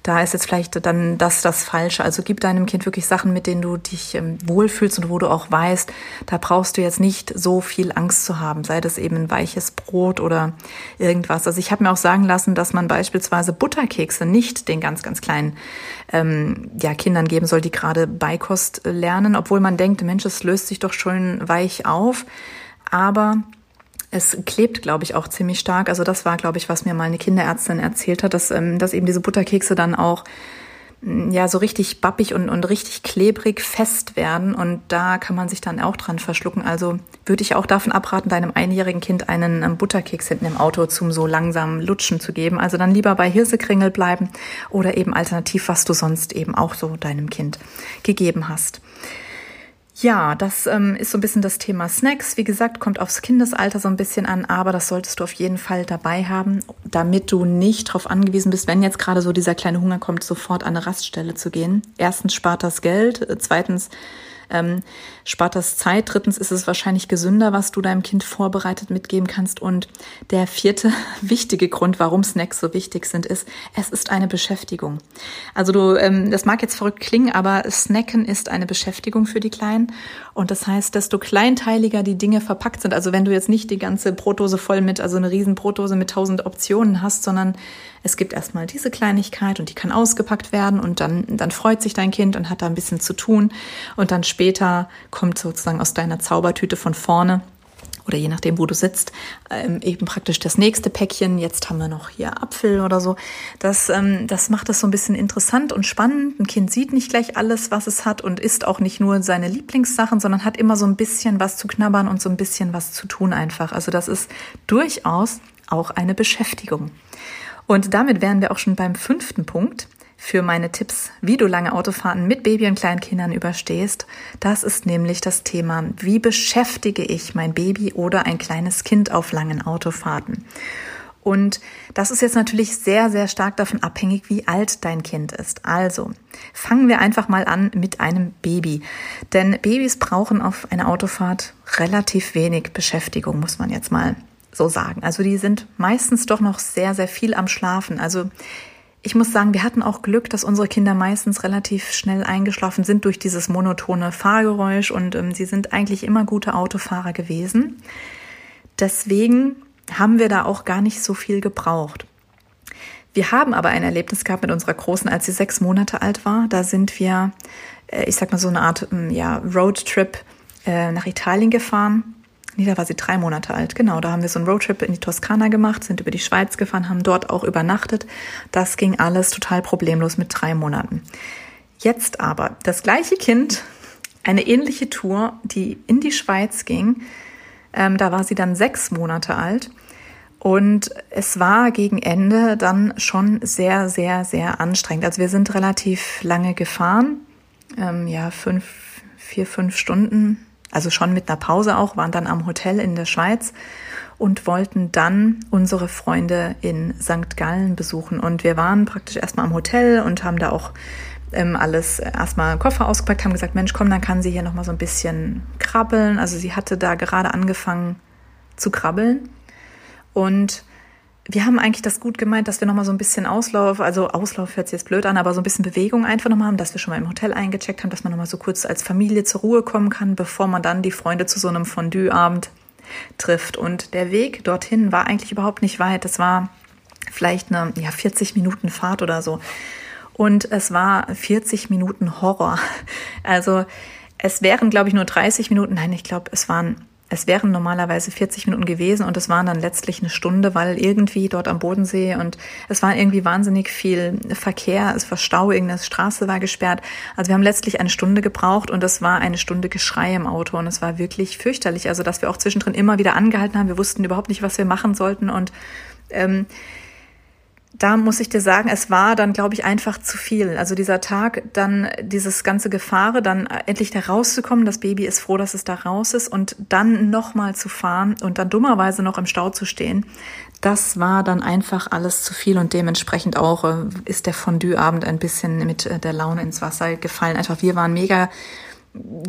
da ist jetzt vielleicht dann das das Falsche. Also gib deinem Kind wirklich Sachen, mit denen du dich ähm, wohlfühlst und wo du auch weißt, da brauchst du jetzt nicht so viel Angst zu haben, sei das eben ein weiches Brot oder irgendwas. Also ich habe mir auch sagen lassen, dass man beispielsweise Butterkekse nicht den ganz, ganz kleinen ähm, ja, Kindern geben soll, die gerade Beikost lernen, obwohl man denkt, Mensch, es löst sich doch schon weich auf. Aber es klebt, glaube ich, auch ziemlich stark. Also das war, glaube ich, was mir mal eine Kinderärztin erzählt hat, dass, ähm, dass eben diese Butterkekse dann auch mm, ja so richtig bappig und, und richtig klebrig fest werden und da kann man sich dann auch dran verschlucken. Also würde ich auch davon abraten, deinem einjährigen Kind einen ähm, Butterkeks hinten im Auto zum so langsam Lutschen zu geben. Also dann lieber bei Hirsekringel bleiben oder eben alternativ, was du sonst eben auch so deinem Kind gegeben hast. Ja, das ähm, ist so ein bisschen das Thema Snacks. Wie gesagt, kommt aufs Kindesalter so ein bisschen an, aber das solltest du auf jeden Fall dabei haben, damit du nicht darauf angewiesen bist, wenn jetzt gerade so dieser kleine Hunger kommt, sofort an eine Raststelle zu gehen. Erstens spart das Geld, zweitens ähm, spart das Zeit. Drittens ist es wahrscheinlich gesünder, was du deinem Kind vorbereitet mitgeben kannst. Und der vierte wichtige Grund, warum Snacks so wichtig sind, ist, es ist eine Beschäftigung. Also du, ähm, das mag jetzt verrückt klingen, aber Snacken ist eine Beschäftigung für die Kleinen. Und das heißt, desto kleinteiliger die Dinge verpackt sind. Also wenn du jetzt nicht die ganze Brotdose voll mit, also eine riesen Brotdose mit tausend Optionen hast, sondern es gibt erstmal diese Kleinigkeit und die kann ausgepackt werden und dann, dann freut sich dein Kind und hat da ein bisschen zu tun. Und dann später kommt sozusagen aus deiner Zaubertüte von vorne oder je nachdem, wo du sitzt, ähm, eben praktisch das nächste Päckchen. Jetzt haben wir noch hier Apfel oder so. Das, ähm, das macht es so ein bisschen interessant und spannend. Ein Kind sieht nicht gleich alles, was es hat und isst auch nicht nur seine Lieblingssachen, sondern hat immer so ein bisschen was zu knabbern und so ein bisschen was zu tun einfach. Also das ist durchaus auch eine Beschäftigung. Und damit wären wir auch schon beim fünften Punkt für meine Tipps, wie du lange Autofahrten mit Baby und Kleinkindern überstehst. Das ist nämlich das Thema, wie beschäftige ich mein Baby oder ein kleines Kind auf langen Autofahrten. Und das ist jetzt natürlich sehr, sehr stark davon abhängig, wie alt dein Kind ist. Also fangen wir einfach mal an mit einem Baby. Denn Babys brauchen auf einer Autofahrt relativ wenig Beschäftigung, muss man jetzt mal so sagen. Also die sind meistens doch noch sehr, sehr viel am Schlafen. Also ich muss sagen, wir hatten auch Glück, dass unsere Kinder meistens relativ schnell eingeschlafen sind durch dieses monotone Fahrgeräusch und ähm, sie sind eigentlich immer gute Autofahrer gewesen. Deswegen haben wir da auch gar nicht so viel gebraucht. Wir haben aber ein Erlebnis gehabt mit unserer Großen, als sie sechs Monate alt war. Da sind wir, äh, ich sag mal so eine Art ähm, ja, Roadtrip äh, nach Italien gefahren Nee, da war sie drei Monate alt. Genau, da haben wir so einen Roadtrip in die Toskana gemacht, sind über die Schweiz gefahren, haben dort auch übernachtet. Das ging alles total problemlos mit drei Monaten. Jetzt aber das gleiche Kind, eine ähnliche Tour, die in die Schweiz ging. Ähm, da war sie dann sechs Monate alt. Und es war gegen Ende dann schon sehr, sehr, sehr anstrengend. Also wir sind relativ lange gefahren. Ähm, ja, fünf, vier, fünf Stunden also schon mit einer Pause auch, waren dann am Hotel in der Schweiz und wollten dann unsere Freunde in St. Gallen besuchen. Und wir waren praktisch erstmal am Hotel und haben da auch ähm, alles erstmal Koffer ausgepackt, haben gesagt, Mensch, komm, dann kann sie hier nochmal so ein bisschen krabbeln. Also sie hatte da gerade angefangen zu krabbeln. Und wir haben eigentlich das gut gemeint, dass wir nochmal so ein bisschen Auslauf, also Auslauf hört sich jetzt blöd an, aber so ein bisschen Bewegung einfach nochmal haben, dass wir schon mal im Hotel eingecheckt haben, dass man nochmal so kurz als Familie zur Ruhe kommen kann, bevor man dann die Freunde zu so einem Fondue-Abend trifft. Und der Weg dorthin war eigentlich überhaupt nicht weit. Es war vielleicht eine ja, 40 Minuten Fahrt oder so. Und es war 40 Minuten Horror. Also es wären, glaube ich, nur 30 Minuten. Nein, ich glaube, es waren es wären normalerweise 40 Minuten gewesen und es waren dann letztlich eine Stunde, weil irgendwie dort am Bodensee und es war irgendwie wahnsinnig viel Verkehr, es war Stau, irgendeine Straße war gesperrt. Also wir haben letztlich eine Stunde gebraucht und es war eine Stunde Geschrei im Auto und es war wirklich fürchterlich. Also dass wir auch zwischendrin immer wieder angehalten haben, wir wussten überhaupt nicht, was wir machen sollten und ähm, da muss ich dir sagen, es war dann, glaube ich, einfach zu viel. Also dieser Tag, dann dieses ganze Gefahre, dann endlich da rauszukommen. Das Baby ist froh, dass es da raus ist und dann nochmal zu fahren und dann dummerweise noch im Stau zu stehen. Das war dann einfach alles zu viel und dementsprechend auch äh, ist der Fondue-Abend ein bisschen mit äh, der Laune ins Wasser gefallen. Einfach wir waren mega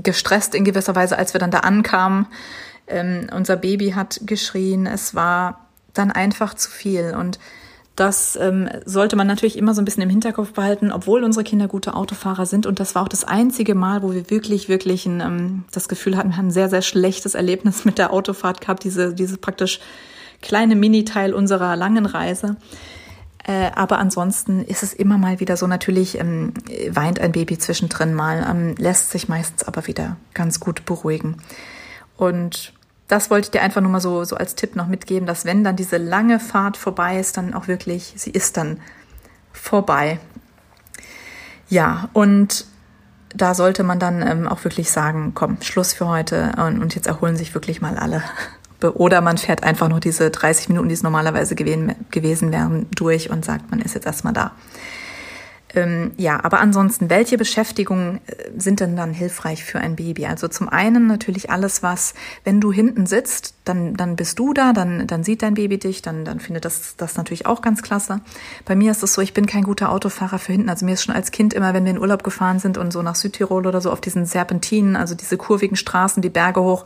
gestresst in gewisser Weise, als wir dann da ankamen. Ähm, unser Baby hat geschrien. Es war dann einfach zu viel und das ähm, sollte man natürlich immer so ein bisschen im Hinterkopf behalten, obwohl unsere Kinder gute Autofahrer sind. Und das war auch das einzige Mal, wo wir wirklich, wirklich ein, ähm, das Gefühl hatten, wir haben ein sehr, sehr schlechtes Erlebnis mit der Autofahrt gehabt, diese, diese praktisch kleine Mini-Teil unserer langen Reise. Äh, aber ansonsten ist es immer mal wieder so, natürlich ähm, weint ein Baby zwischendrin mal, ähm, lässt sich meistens aber wieder ganz gut beruhigen. Und das wollte ich dir einfach nur mal so, so als Tipp noch mitgeben, dass wenn dann diese lange Fahrt vorbei ist, dann auch wirklich, sie ist dann vorbei. Ja, und da sollte man dann ähm, auch wirklich sagen, komm, Schluss für heute und, und, jetzt erholen sich wirklich mal alle. Oder man fährt einfach noch diese 30 Minuten, die es normalerweise gewesen wären, durch und sagt, man ist jetzt erstmal da. Ähm, ja, aber ansonsten, welche Beschäftigungen äh, sind denn dann hilfreich für ein Baby? Also zum einen natürlich alles, was, wenn du hinten sitzt, dann, dann bist du da, dann, dann sieht dein Baby dich, dann, dann findet das, das natürlich auch ganz klasse. Bei mir ist es so, ich bin kein guter Autofahrer für hinten. Also mir ist schon als Kind immer, wenn wir in Urlaub gefahren sind und so nach Südtirol oder so auf diesen Serpentinen, also diese kurvigen Straßen, die Berge hoch,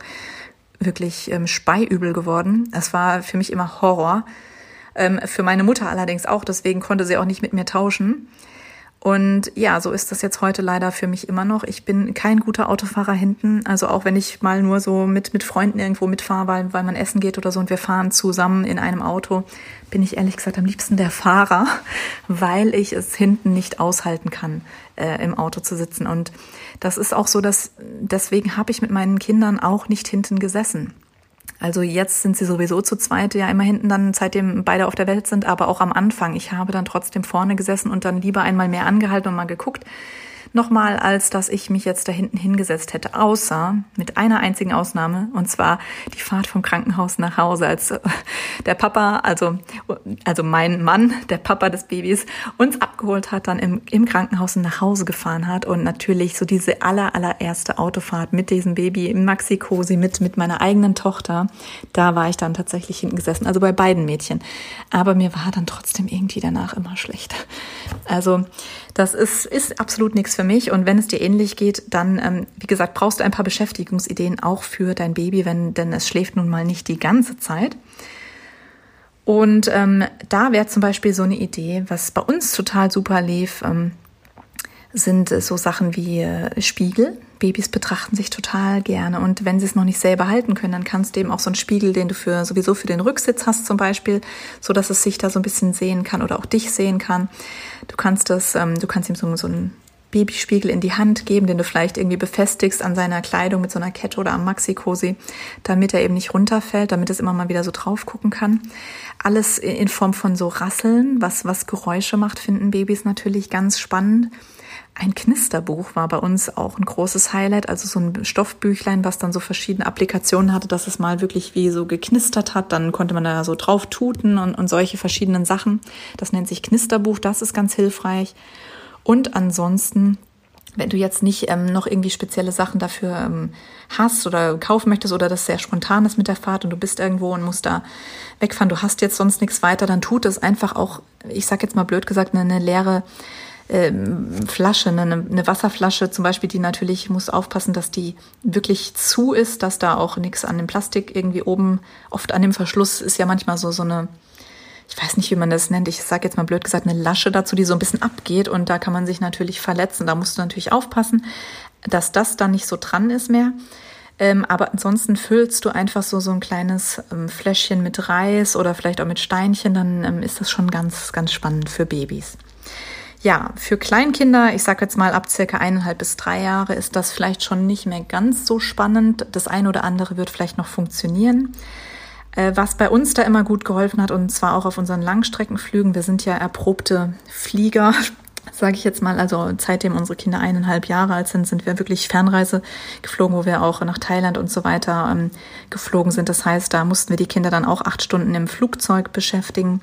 wirklich ähm, speiübel geworden. Das war für mich immer Horror. Ähm, für meine Mutter allerdings auch, deswegen konnte sie auch nicht mit mir tauschen. Und ja, so ist das jetzt heute leider für mich immer noch. Ich bin kein guter Autofahrer hinten. Also auch wenn ich mal nur so mit, mit Freunden irgendwo mitfahre, weil, weil man essen geht oder so und wir fahren zusammen in einem Auto, bin ich ehrlich gesagt am liebsten der Fahrer, weil ich es hinten nicht aushalten kann, äh, im Auto zu sitzen. Und das ist auch so, dass deswegen habe ich mit meinen Kindern auch nicht hinten gesessen. Also jetzt sind sie sowieso zu zweit, ja immer hinten dann, seitdem beide auf der Welt sind, aber auch am Anfang. Ich habe dann trotzdem vorne gesessen und dann lieber einmal mehr angehalten und mal geguckt, nochmal, als dass ich mich jetzt da hinten hingesetzt hätte, außer mit einer einzigen Ausnahme, und zwar die Fahrt vom Krankenhaus nach Hause, als äh, der Papa, also, also mein Mann, der Papa des Babys, uns abgeholt hat, dann im, im Krankenhaus nach Hause gefahren hat und natürlich so diese aller, allererste Autofahrt mit diesem Baby im Maxi-Cosi, mit, mit meiner eigenen Tochter, da war ich dann tatsächlich hinten gesessen, also bei beiden Mädchen. Aber mir war dann trotzdem irgendwie danach immer schlecht. Also, das ist, ist absolut nichts für mich. Und wenn es dir ähnlich geht, dann, ähm, wie gesagt, brauchst du ein paar Beschäftigungsideen auch für dein Baby, wenn, denn es schläft nun mal nicht die ganze Zeit. Und ähm, da wäre zum Beispiel so eine Idee, was bei uns total super lief, ähm, sind so Sachen wie äh, Spiegel. Babys betrachten sich total gerne und wenn sie es noch nicht selber halten können, dann kannst du eben auch so einen Spiegel, den du für sowieso für den Rücksitz hast zum Beispiel, so dass es sich da so ein bisschen sehen kann oder auch dich sehen kann. Du kannst das, ähm, du kannst ihm so, so einen Babyspiegel in die Hand geben, den du vielleicht irgendwie befestigst an seiner Kleidung mit so einer Kette oder am Maxi-Cosi, damit er eben nicht runterfällt, damit es immer mal wieder so drauf gucken kann. Alles in Form von so Rasseln, was, was Geräusche macht, finden Babys natürlich ganz spannend. Ein Knisterbuch war bei uns auch ein großes Highlight, also so ein Stoffbüchlein, was dann so verschiedene Applikationen hatte, dass es mal wirklich wie so geknistert hat. Dann konnte man da so drauf tuten und, und solche verschiedenen Sachen. Das nennt sich Knisterbuch, das ist ganz hilfreich. Und ansonsten wenn du jetzt nicht ähm, noch irgendwie spezielle Sachen dafür ähm, hast oder kaufen möchtest oder das sehr spontan ist mit der Fahrt und du bist irgendwo und musst da wegfahren, du hast jetzt sonst nichts weiter, dann tut es einfach auch, ich sag jetzt mal blöd gesagt, eine, eine leere ähm, Flasche, eine, eine Wasserflasche zum Beispiel, die natürlich muss aufpassen, dass die wirklich zu ist, dass da auch nichts an dem Plastik irgendwie oben, oft an dem Verschluss ist ja manchmal so, so eine, ich weiß nicht, wie man das nennt, ich sage jetzt mal blöd gesagt, eine Lasche dazu, die so ein bisschen abgeht und da kann man sich natürlich verletzen. Da musst du natürlich aufpassen, dass das dann nicht so dran ist mehr. Ähm, aber ansonsten füllst du einfach so, so ein kleines ähm, Fläschchen mit Reis oder vielleicht auch mit Steinchen, dann ähm, ist das schon ganz, ganz spannend für Babys. Ja, für Kleinkinder, ich sage jetzt mal ab circa eineinhalb bis drei Jahre, ist das vielleicht schon nicht mehr ganz so spannend. Das eine oder andere wird vielleicht noch funktionieren. Äh, was bei uns da immer gut geholfen hat, und zwar auch auf unseren Langstreckenflügen, wir sind ja erprobte Flieger, sage ich jetzt mal, also seitdem unsere Kinder eineinhalb Jahre alt sind, sind wir wirklich Fernreise geflogen, wo wir auch nach Thailand und so weiter ähm, geflogen sind. Das heißt, da mussten wir die Kinder dann auch acht Stunden im Flugzeug beschäftigen.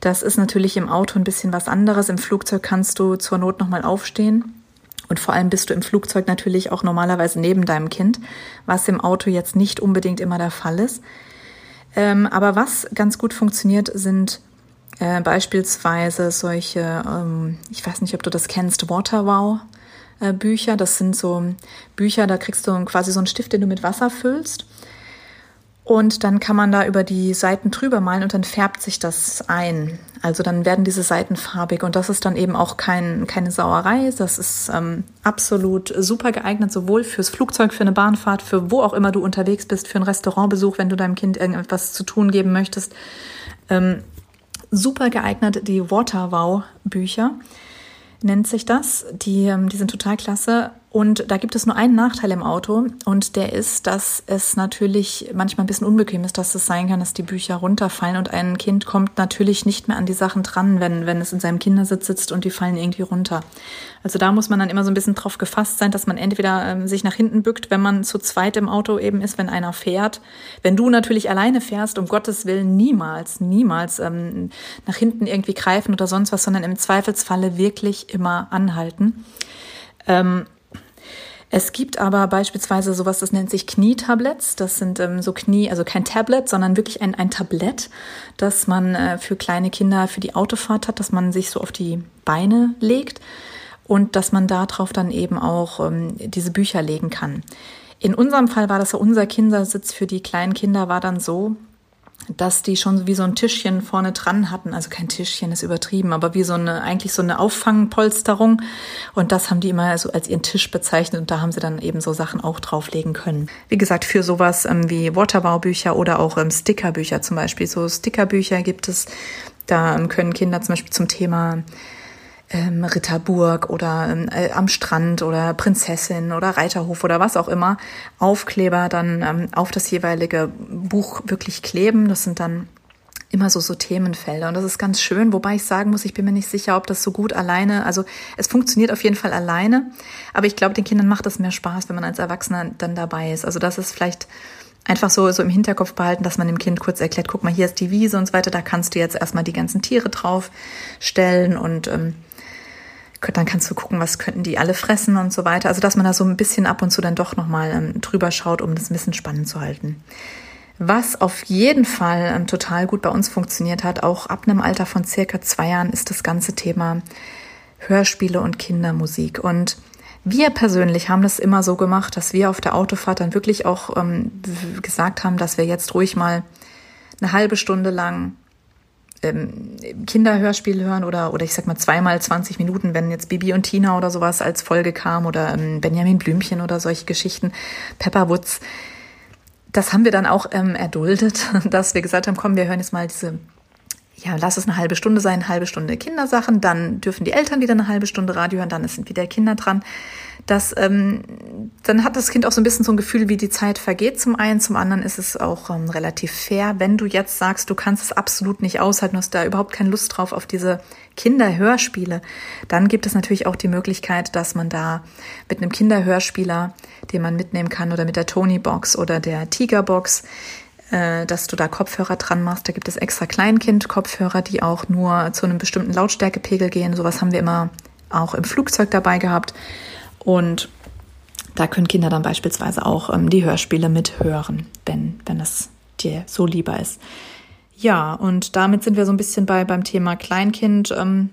Das ist natürlich im Auto ein bisschen was anderes. Im Flugzeug kannst du zur Not nochmal aufstehen. Und vor allem bist du im Flugzeug natürlich auch normalerweise neben deinem Kind, was im Auto jetzt nicht unbedingt immer der Fall ist. Ähm, aber was ganz gut funktioniert, sind äh, beispielsweise solche, ähm, ich weiß nicht, ob du das kennst, Waterwow. Äh, Bücher, das sind so Bücher, da kriegst du quasi so einen Stift, den du mit Wasser füllst und dann kann man da über die Seiten drüber malen und dann färbt sich das ein. Also dann werden diese Seiten farbig und das ist dann eben auch kein, keine Sauerei. Das ist ähm, absolut super geeignet, sowohl fürs Flugzeug, für eine Bahnfahrt, für wo auch immer du unterwegs bist, für einen Restaurantbesuch, wenn du deinem Kind irgendetwas zu tun geben möchtest. Ähm, super geeignet die Waterwow-Bücher nennt sich das. Die, ähm, die sind total klasse. Und da gibt es nur einen Nachteil im Auto und der ist, dass es natürlich manchmal ein bisschen unbequem ist, dass es sein kann, dass die Bücher runterfallen und ein Kind kommt natürlich nicht mehr an die Sachen dran, wenn, wenn es in seinem Kindersitz sitzt und die fallen irgendwie runter. Also da muss man dann immer so ein bisschen drauf gefasst sein, dass man entweder ähm, sich nach hinten bückt, wenn man zu zweit im Auto eben ist, wenn einer fährt. Wenn du natürlich alleine fährst, um Gottes Willen niemals, niemals ähm, nach hinten irgendwie greifen oder sonst was, sondern im Zweifelsfalle wirklich immer anhalten. Ähm, es gibt aber beispielsweise sowas, das nennt sich Knietablets. Das sind ähm, so Knie, also kein Tablet, sondern wirklich ein, ein Tablett, das man äh, für kleine Kinder für die Autofahrt hat, dass man sich so auf die Beine legt und dass man darauf dann eben auch ähm, diese Bücher legen kann. In unserem Fall war das so, unser Kindersitz für die kleinen Kinder war dann so, dass die schon wie so ein Tischchen vorne dran hatten. Also kein Tischchen ist übertrieben, aber wie so eine, eigentlich so eine Auffangpolsterung. Und das haben die immer so als ihren Tisch bezeichnet und da haben sie dann eben so Sachen auch drauflegen können. Wie gesagt, für sowas ähm, wie Waterbaubücher oder auch ähm, Stickerbücher zum Beispiel. So Stickerbücher gibt es. Da ähm, können Kinder zum Beispiel zum Thema ähm, Ritterburg oder ähm, äh, am Strand oder Prinzessin oder Reiterhof oder was auch immer Aufkleber dann ähm, auf das jeweilige Buch wirklich kleben. Das sind dann immer so, so Themenfelder. Und das ist ganz schön, wobei ich sagen muss, ich bin mir nicht sicher, ob das so gut alleine, also es funktioniert auf jeden Fall alleine, aber ich glaube, den Kindern macht das mehr Spaß, wenn man als Erwachsener dann dabei ist. Also das ist vielleicht einfach so, so im Hinterkopf behalten, dass man dem Kind kurz erklärt, guck mal, hier ist die Wiese und so weiter, da kannst du jetzt erstmal die ganzen Tiere drauf stellen und ähm, dann kannst du gucken, was könnten die alle fressen und so weiter. Also dass man da so ein bisschen ab und zu dann doch nochmal ähm, drüber schaut, um das ein bisschen spannend zu halten. Was auf jeden Fall ähm, total gut bei uns funktioniert hat, auch ab einem Alter von circa zwei Jahren, ist das ganze Thema Hörspiele und Kindermusik. Und wir persönlich haben das immer so gemacht, dass wir auf der Autofahrt dann wirklich auch ähm, gesagt haben, dass wir jetzt ruhig mal eine halbe Stunde lang ähm, Kinderhörspiel hören oder, oder ich sag mal zweimal 20 Minuten, wenn jetzt Bibi und Tina oder sowas als Folge kam oder ähm, Benjamin Blümchen oder solche Geschichten, Pepperwoods. Das haben wir dann auch ähm, erduldet, dass wir gesagt haben, komm, wir hören jetzt mal diese ja, lass es eine halbe Stunde sein, eine halbe Stunde Kindersachen, dann dürfen die Eltern wieder eine halbe Stunde Radio hören, dann sind wieder Kinder dran. Das, ähm, dann hat das Kind auch so ein bisschen so ein Gefühl, wie die Zeit vergeht. Zum einen, zum anderen ist es auch ähm, relativ fair, wenn du jetzt sagst, du kannst es absolut nicht aushalten, hast da überhaupt keine Lust drauf auf diese Kinderhörspiele, dann gibt es natürlich auch die Möglichkeit, dass man da mit einem Kinderhörspieler, den man mitnehmen kann, oder mit der Tony Box oder der Tiger Box, äh, dass du da Kopfhörer dran machst. Da gibt es extra Kleinkind-Kopfhörer, die auch nur zu einem bestimmten Lautstärkepegel gehen. Sowas haben wir immer auch im Flugzeug dabei gehabt. Und da können Kinder dann beispielsweise auch ähm, die Hörspiele mithören, wenn, wenn es dir so lieber ist. Ja, und damit sind wir so ein bisschen bei beim Thema Kleinkind. Ähm,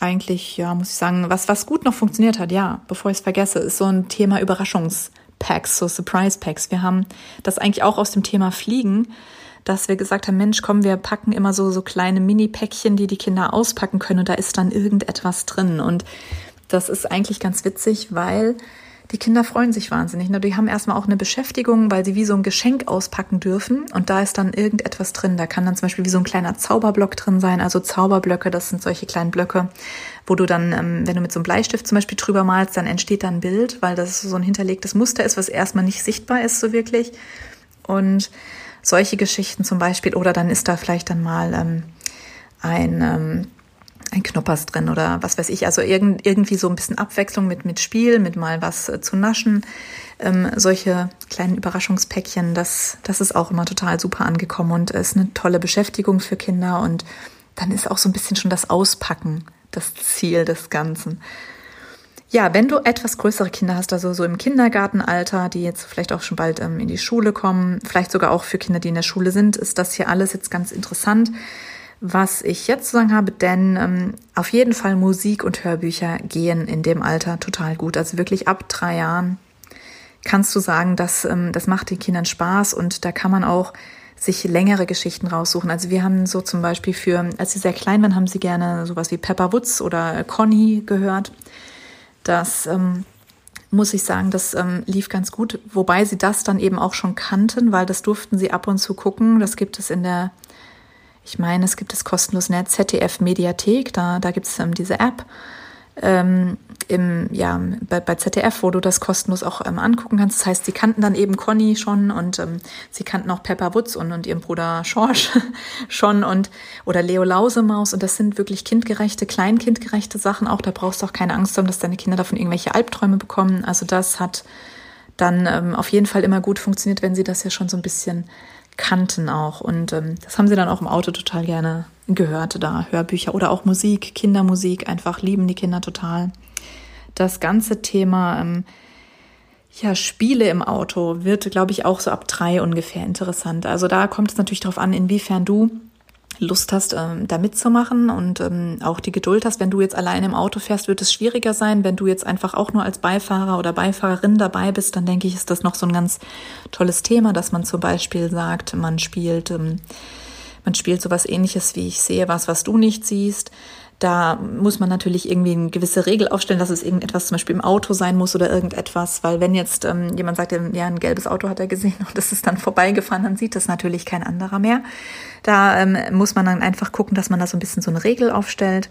eigentlich, ja, muss ich sagen, was, was gut noch funktioniert hat, ja, bevor ich es vergesse, ist so ein Thema Überraschungs- Packs, so Surprise Packs. Wir haben das eigentlich auch aus dem Thema Fliegen, dass wir gesagt haben, Mensch, komm, wir packen immer so, so kleine Mini-Päckchen, die die Kinder auspacken können und da ist dann irgendetwas drin. Und das ist eigentlich ganz witzig, weil die Kinder freuen sich wahnsinnig. Ne? Die haben erstmal auch eine Beschäftigung, weil sie wie so ein Geschenk auspacken dürfen und da ist dann irgendetwas drin. Da kann dann zum Beispiel wie so ein kleiner Zauberblock drin sein. Also Zauberblöcke, das sind solche kleinen Blöcke, wo du dann, ähm, wenn du mit so einem Bleistift zum Beispiel drüber malst, dann entsteht da ein Bild, weil das so ein hinterlegtes Muster ist, was erstmal nicht sichtbar ist so wirklich. Und solche Geschichten zum Beispiel, oder dann ist da vielleicht dann mal ähm, ein ähm, ein Knoppers drin oder was weiß ich. Also irgend, irgendwie so ein bisschen Abwechslung mit, mit Spiel, mit mal was äh, zu naschen. Ähm, solche kleinen Überraschungspäckchen, das, das ist auch immer total super angekommen und ist eine tolle Beschäftigung für Kinder. Und dann ist auch so ein bisschen schon das Auspacken das Ziel des Ganzen. Ja, wenn du etwas größere Kinder hast, also so im Kindergartenalter, die jetzt vielleicht auch schon bald ähm, in die Schule kommen, vielleicht sogar auch für Kinder, die in der Schule sind, ist das hier alles jetzt ganz interessant was ich jetzt zu sagen habe, denn ähm, auf jeden Fall Musik und Hörbücher gehen in dem Alter total gut. Also wirklich ab drei Jahren kannst du sagen, dass ähm, das macht den Kindern Spaß und da kann man auch sich längere Geschichten raussuchen. Also wir haben so zum Beispiel für, als sie sehr klein waren, haben sie gerne sowas wie Pepper Woods oder Conny gehört. Das ähm, muss ich sagen, das ähm, lief ganz gut, wobei sie das dann eben auch schon kannten, weil das durften sie ab und zu gucken. Das gibt es in der ich meine, es gibt das kostenlos in der ZDF Mediathek, da, da gibt es ähm, diese App ähm, im, ja, bei, bei ZDF, wo du das kostenlos auch ähm, angucken kannst. Das heißt, sie kannten dann eben Conny schon und ähm, sie kannten auch Pepper Woods und, und ihren Bruder Schorsch schon und oder Leo Lausemaus und das sind wirklich kindgerechte, kleinkindgerechte Sachen auch. Da brauchst du auch keine Angst haben, dass deine Kinder davon irgendwelche Albträume bekommen. Also das hat dann ähm, auf jeden Fall immer gut funktioniert, wenn sie das ja schon so ein bisschen kannten auch. Und ähm, das haben sie dann auch im Auto total gerne gehört, da Hörbücher oder auch Musik, Kindermusik, einfach lieben die Kinder total. Das ganze Thema ähm, ja, Spiele im Auto wird, glaube ich, auch so ab drei ungefähr interessant. Also da kommt es natürlich darauf an, inwiefern du Lust hast, ähm, da mitzumachen und ähm, auch die Geduld hast. Wenn du jetzt alleine im Auto fährst, wird es schwieriger sein. Wenn du jetzt einfach auch nur als Beifahrer oder Beifahrerin dabei bist, dann denke ich, ist das noch so ein ganz tolles Thema, dass man zum Beispiel sagt, man spielt, ähm, man spielt sowas ähnliches wie ich sehe was, was du nicht siehst. Da muss man natürlich irgendwie eine gewisse Regel aufstellen, dass es irgendetwas zum Beispiel im Auto sein muss oder irgendetwas, weil wenn jetzt ähm, jemand sagt, ja, ein gelbes Auto hat er gesehen und das ist dann vorbeigefahren, dann sieht das natürlich kein anderer mehr. Da ähm, muss man dann einfach gucken, dass man da so ein bisschen so eine Regel aufstellt.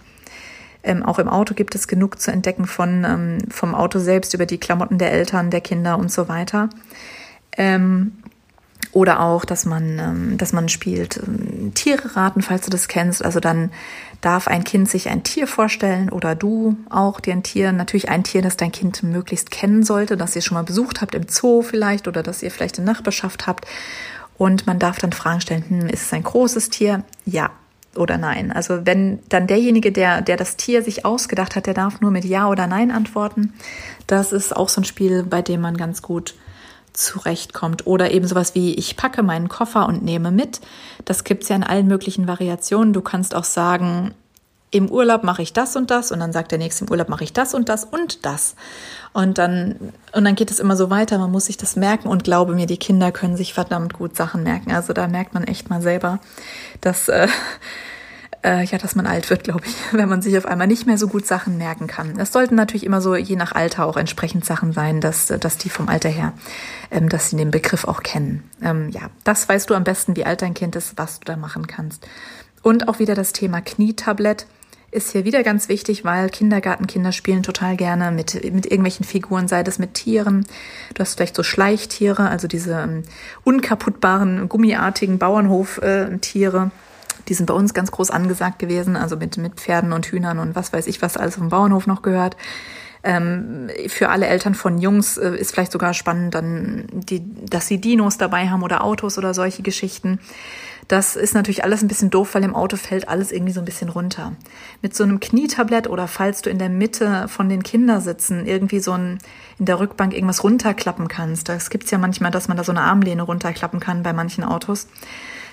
Ähm, auch im Auto gibt es genug zu entdecken von ähm, vom Auto selbst über die Klamotten der Eltern, der Kinder und so weiter. Ähm, oder auch, dass man, ähm, dass man spielt ähm, Tiere raten, falls du das kennst. Also dann darf ein Kind sich ein Tier vorstellen oder du auch dir ein Tier. Natürlich ein Tier, das dein Kind möglichst kennen sollte, das ihr schon mal besucht habt im Zoo vielleicht oder das ihr vielleicht in Nachbarschaft habt. Und man darf dann Fragen stellen, hm, ist es ein großes Tier? Ja oder nein. Also wenn dann derjenige, der, der das Tier sich ausgedacht hat, der darf nur mit Ja oder Nein antworten. Das ist auch so ein Spiel, bei dem man ganz gut zurechtkommt. Oder eben sowas wie, ich packe meinen Koffer und nehme mit. Das gibt's ja in allen möglichen Variationen. Du kannst auch sagen, im Urlaub mache ich das und das und dann sagt der nächste, im Urlaub mache ich das und das und das. Und dann, und dann geht es immer so weiter. Man muss sich das merken und glaube mir, die Kinder können sich verdammt gut Sachen merken. Also da merkt man echt mal selber, dass, äh, äh, ja, dass man alt wird, glaube ich, wenn man sich auf einmal nicht mehr so gut Sachen merken kann. Es sollten natürlich immer so je nach Alter auch entsprechend Sachen sein, dass, dass die vom Alter her, ähm, dass sie den Begriff auch kennen. Ähm, ja, das weißt du am besten, wie alt dein Kind ist, was du da machen kannst. Und auch wieder das Thema Knietablett ist hier wieder ganz wichtig, weil Kindergartenkinder spielen total gerne mit, mit irgendwelchen Figuren, sei das mit Tieren. Du hast vielleicht so Schleichtiere, also diese ähm, unkaputtbaren, gummiartigen Bauernhoftiere. Äh, die sind bei uns ganz groß angesagt gewesen, also mit, mit Pferden und Hühnern und was weiß ich, was alles vom Bauernhof noch gehört. Ähm, für alle Eltern von Jungs äh, ist vielleicht sogar spannend, dann die, dass sie Dinos dabei haben oder Autos oder solche Geschichten. Das ist natürlich alles ein bisschen doof, weil im Auto fällt alles irgendwie so ein bisschen runter. Mit so einem Knietablett oder falls du in der Mitte von den Kindersitzen irgendwie so ein, in der Rückbank irgendwas runterklappen kannst. Das gibt's ja manchmal, dass man da so eine Armlehne runterklappen kann bei manchen Autos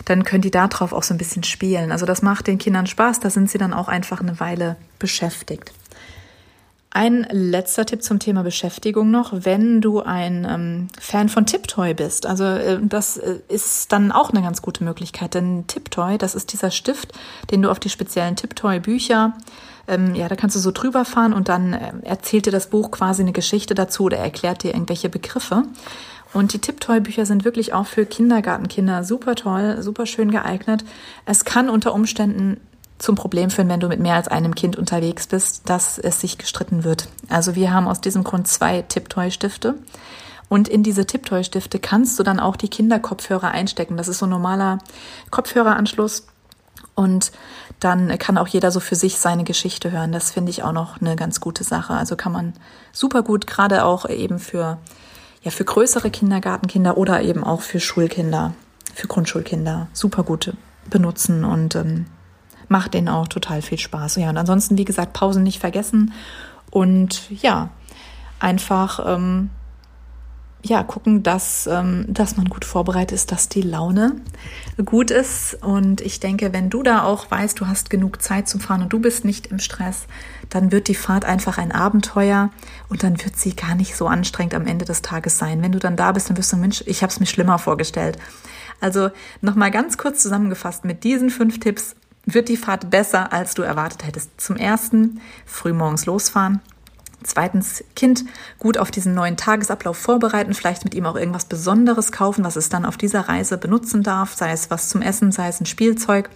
dann können die darauf auch so ein bisschen spielen. Also das macht den Kindern Spaß, da sind sie dann auch einfach eine Weile beschäftigt. Ein letzter Tipp zum Thema Beschäftigung noch, wenn du ein ähm, Fan von Tiptoy bist. Also äh, das äh, ist dann auch eine ganz gute Möglichkeit, denn Tiptoy, das ist dieser Stift, den du auf die speziellen Tiptoy-Bücher, ähm, ja, da kannst du so drüber fahren und dann äh, erzählt dir das Buch quasi eine Geschichte dazu oder erklärt dir irgendwelche Begriffe. Und die Tiptoy-Bücher sind wirklich auch für Kindergartenkinder super toll, super schön geeignet. Es kann unter Umständen zum Problem führen, wenn du mit mehr als einem Kind unterwegs bist, dass es sich gestritten wird. Also wir haben aus diesem Grund zwei Tiptoy-Stifte. Und in diese Tiptoy-Stifte kannst du dann auch die Kinderkopfhörer einstecken. Das ist so ein normaler Kopfhöreranschluss. Und dann kann auch jeder so für sich seine Geschichte hören. Das finde ich auch noch eine ganz gute Sache. Also kann man super gut, gerade auch eben für, ja, für größere Kindergartenkinder oder eben auch für Schulkinder, für Grundschulkinder super gut benutzen und ähm, macht denen auch total viel Spaß. Ja, und ansonsten, wie gesagt, Pausen nicht vergessen und ja, einfach ähm, ja, gucken, dass, ähm, dass man gut vorbereitet ist, dass die Laune gut ist. Und ich denke, wenn du da auch weißt, du hast genug Zeit zum Fahren und du bist nicht im Stress, dann wird die Fahrt einfach ein Abenteuer und dann wird sie gar nicht so anstrengend am Ende des Tages sein. Wenn du dann da bist, dann wirst du, Mensch, ich habe es mir schlimmer vorgestellt. Also nochmal ganz kurz zusammengefasst mit diesen fünf Tipps wird die Fahrt besser, als du erwartet hättest. Zum ersten, frühmorgens losfahren. Zweitens, Kind gut auf diesen neuen Tagesablauf vorbereiten, vielleicht mit ihm auch irgendwas Besonderes kaufen, was es dann auf dieser Reise benutzen darf, sei es was zum Essen, sei es ein Spielzeug,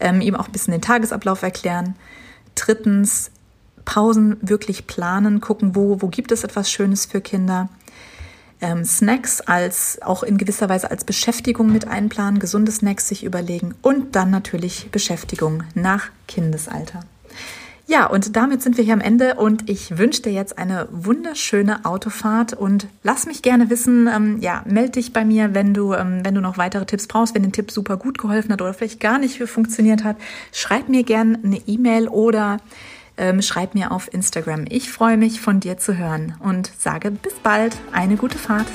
ähm, ihm auch ein bisschen den Tagesablauf erklären. Drittens, Pausen wirklich planen, gucken, wo, wo gibt es etwas Schönes für Kinder ähm, Snacks als auch in gewisser Weise als Beschäftigung mit einplanen, gesunde Snacks sich überlegen und dann natürlich Beschäftigung nach Kindesalter. Ja, und damit sind wir hier am Ende und ich wünsche dir jetzt eine wunderschöne Autofahrt und lass mich gerne wissen, ähm, ja, melde dich bei mir, wenn du, ähm, wenn du noch weitere Tipps brauchst, wenn den Tipp super gut geholfen hat oder vielleicht gar nicht funktioniert hat. Schreib mir gerne eine E-Mail oder ähm, schreib mir auf Instagram. Ich freue mich, von dir zu hören und sage bis bald. Eine gute Fahrt.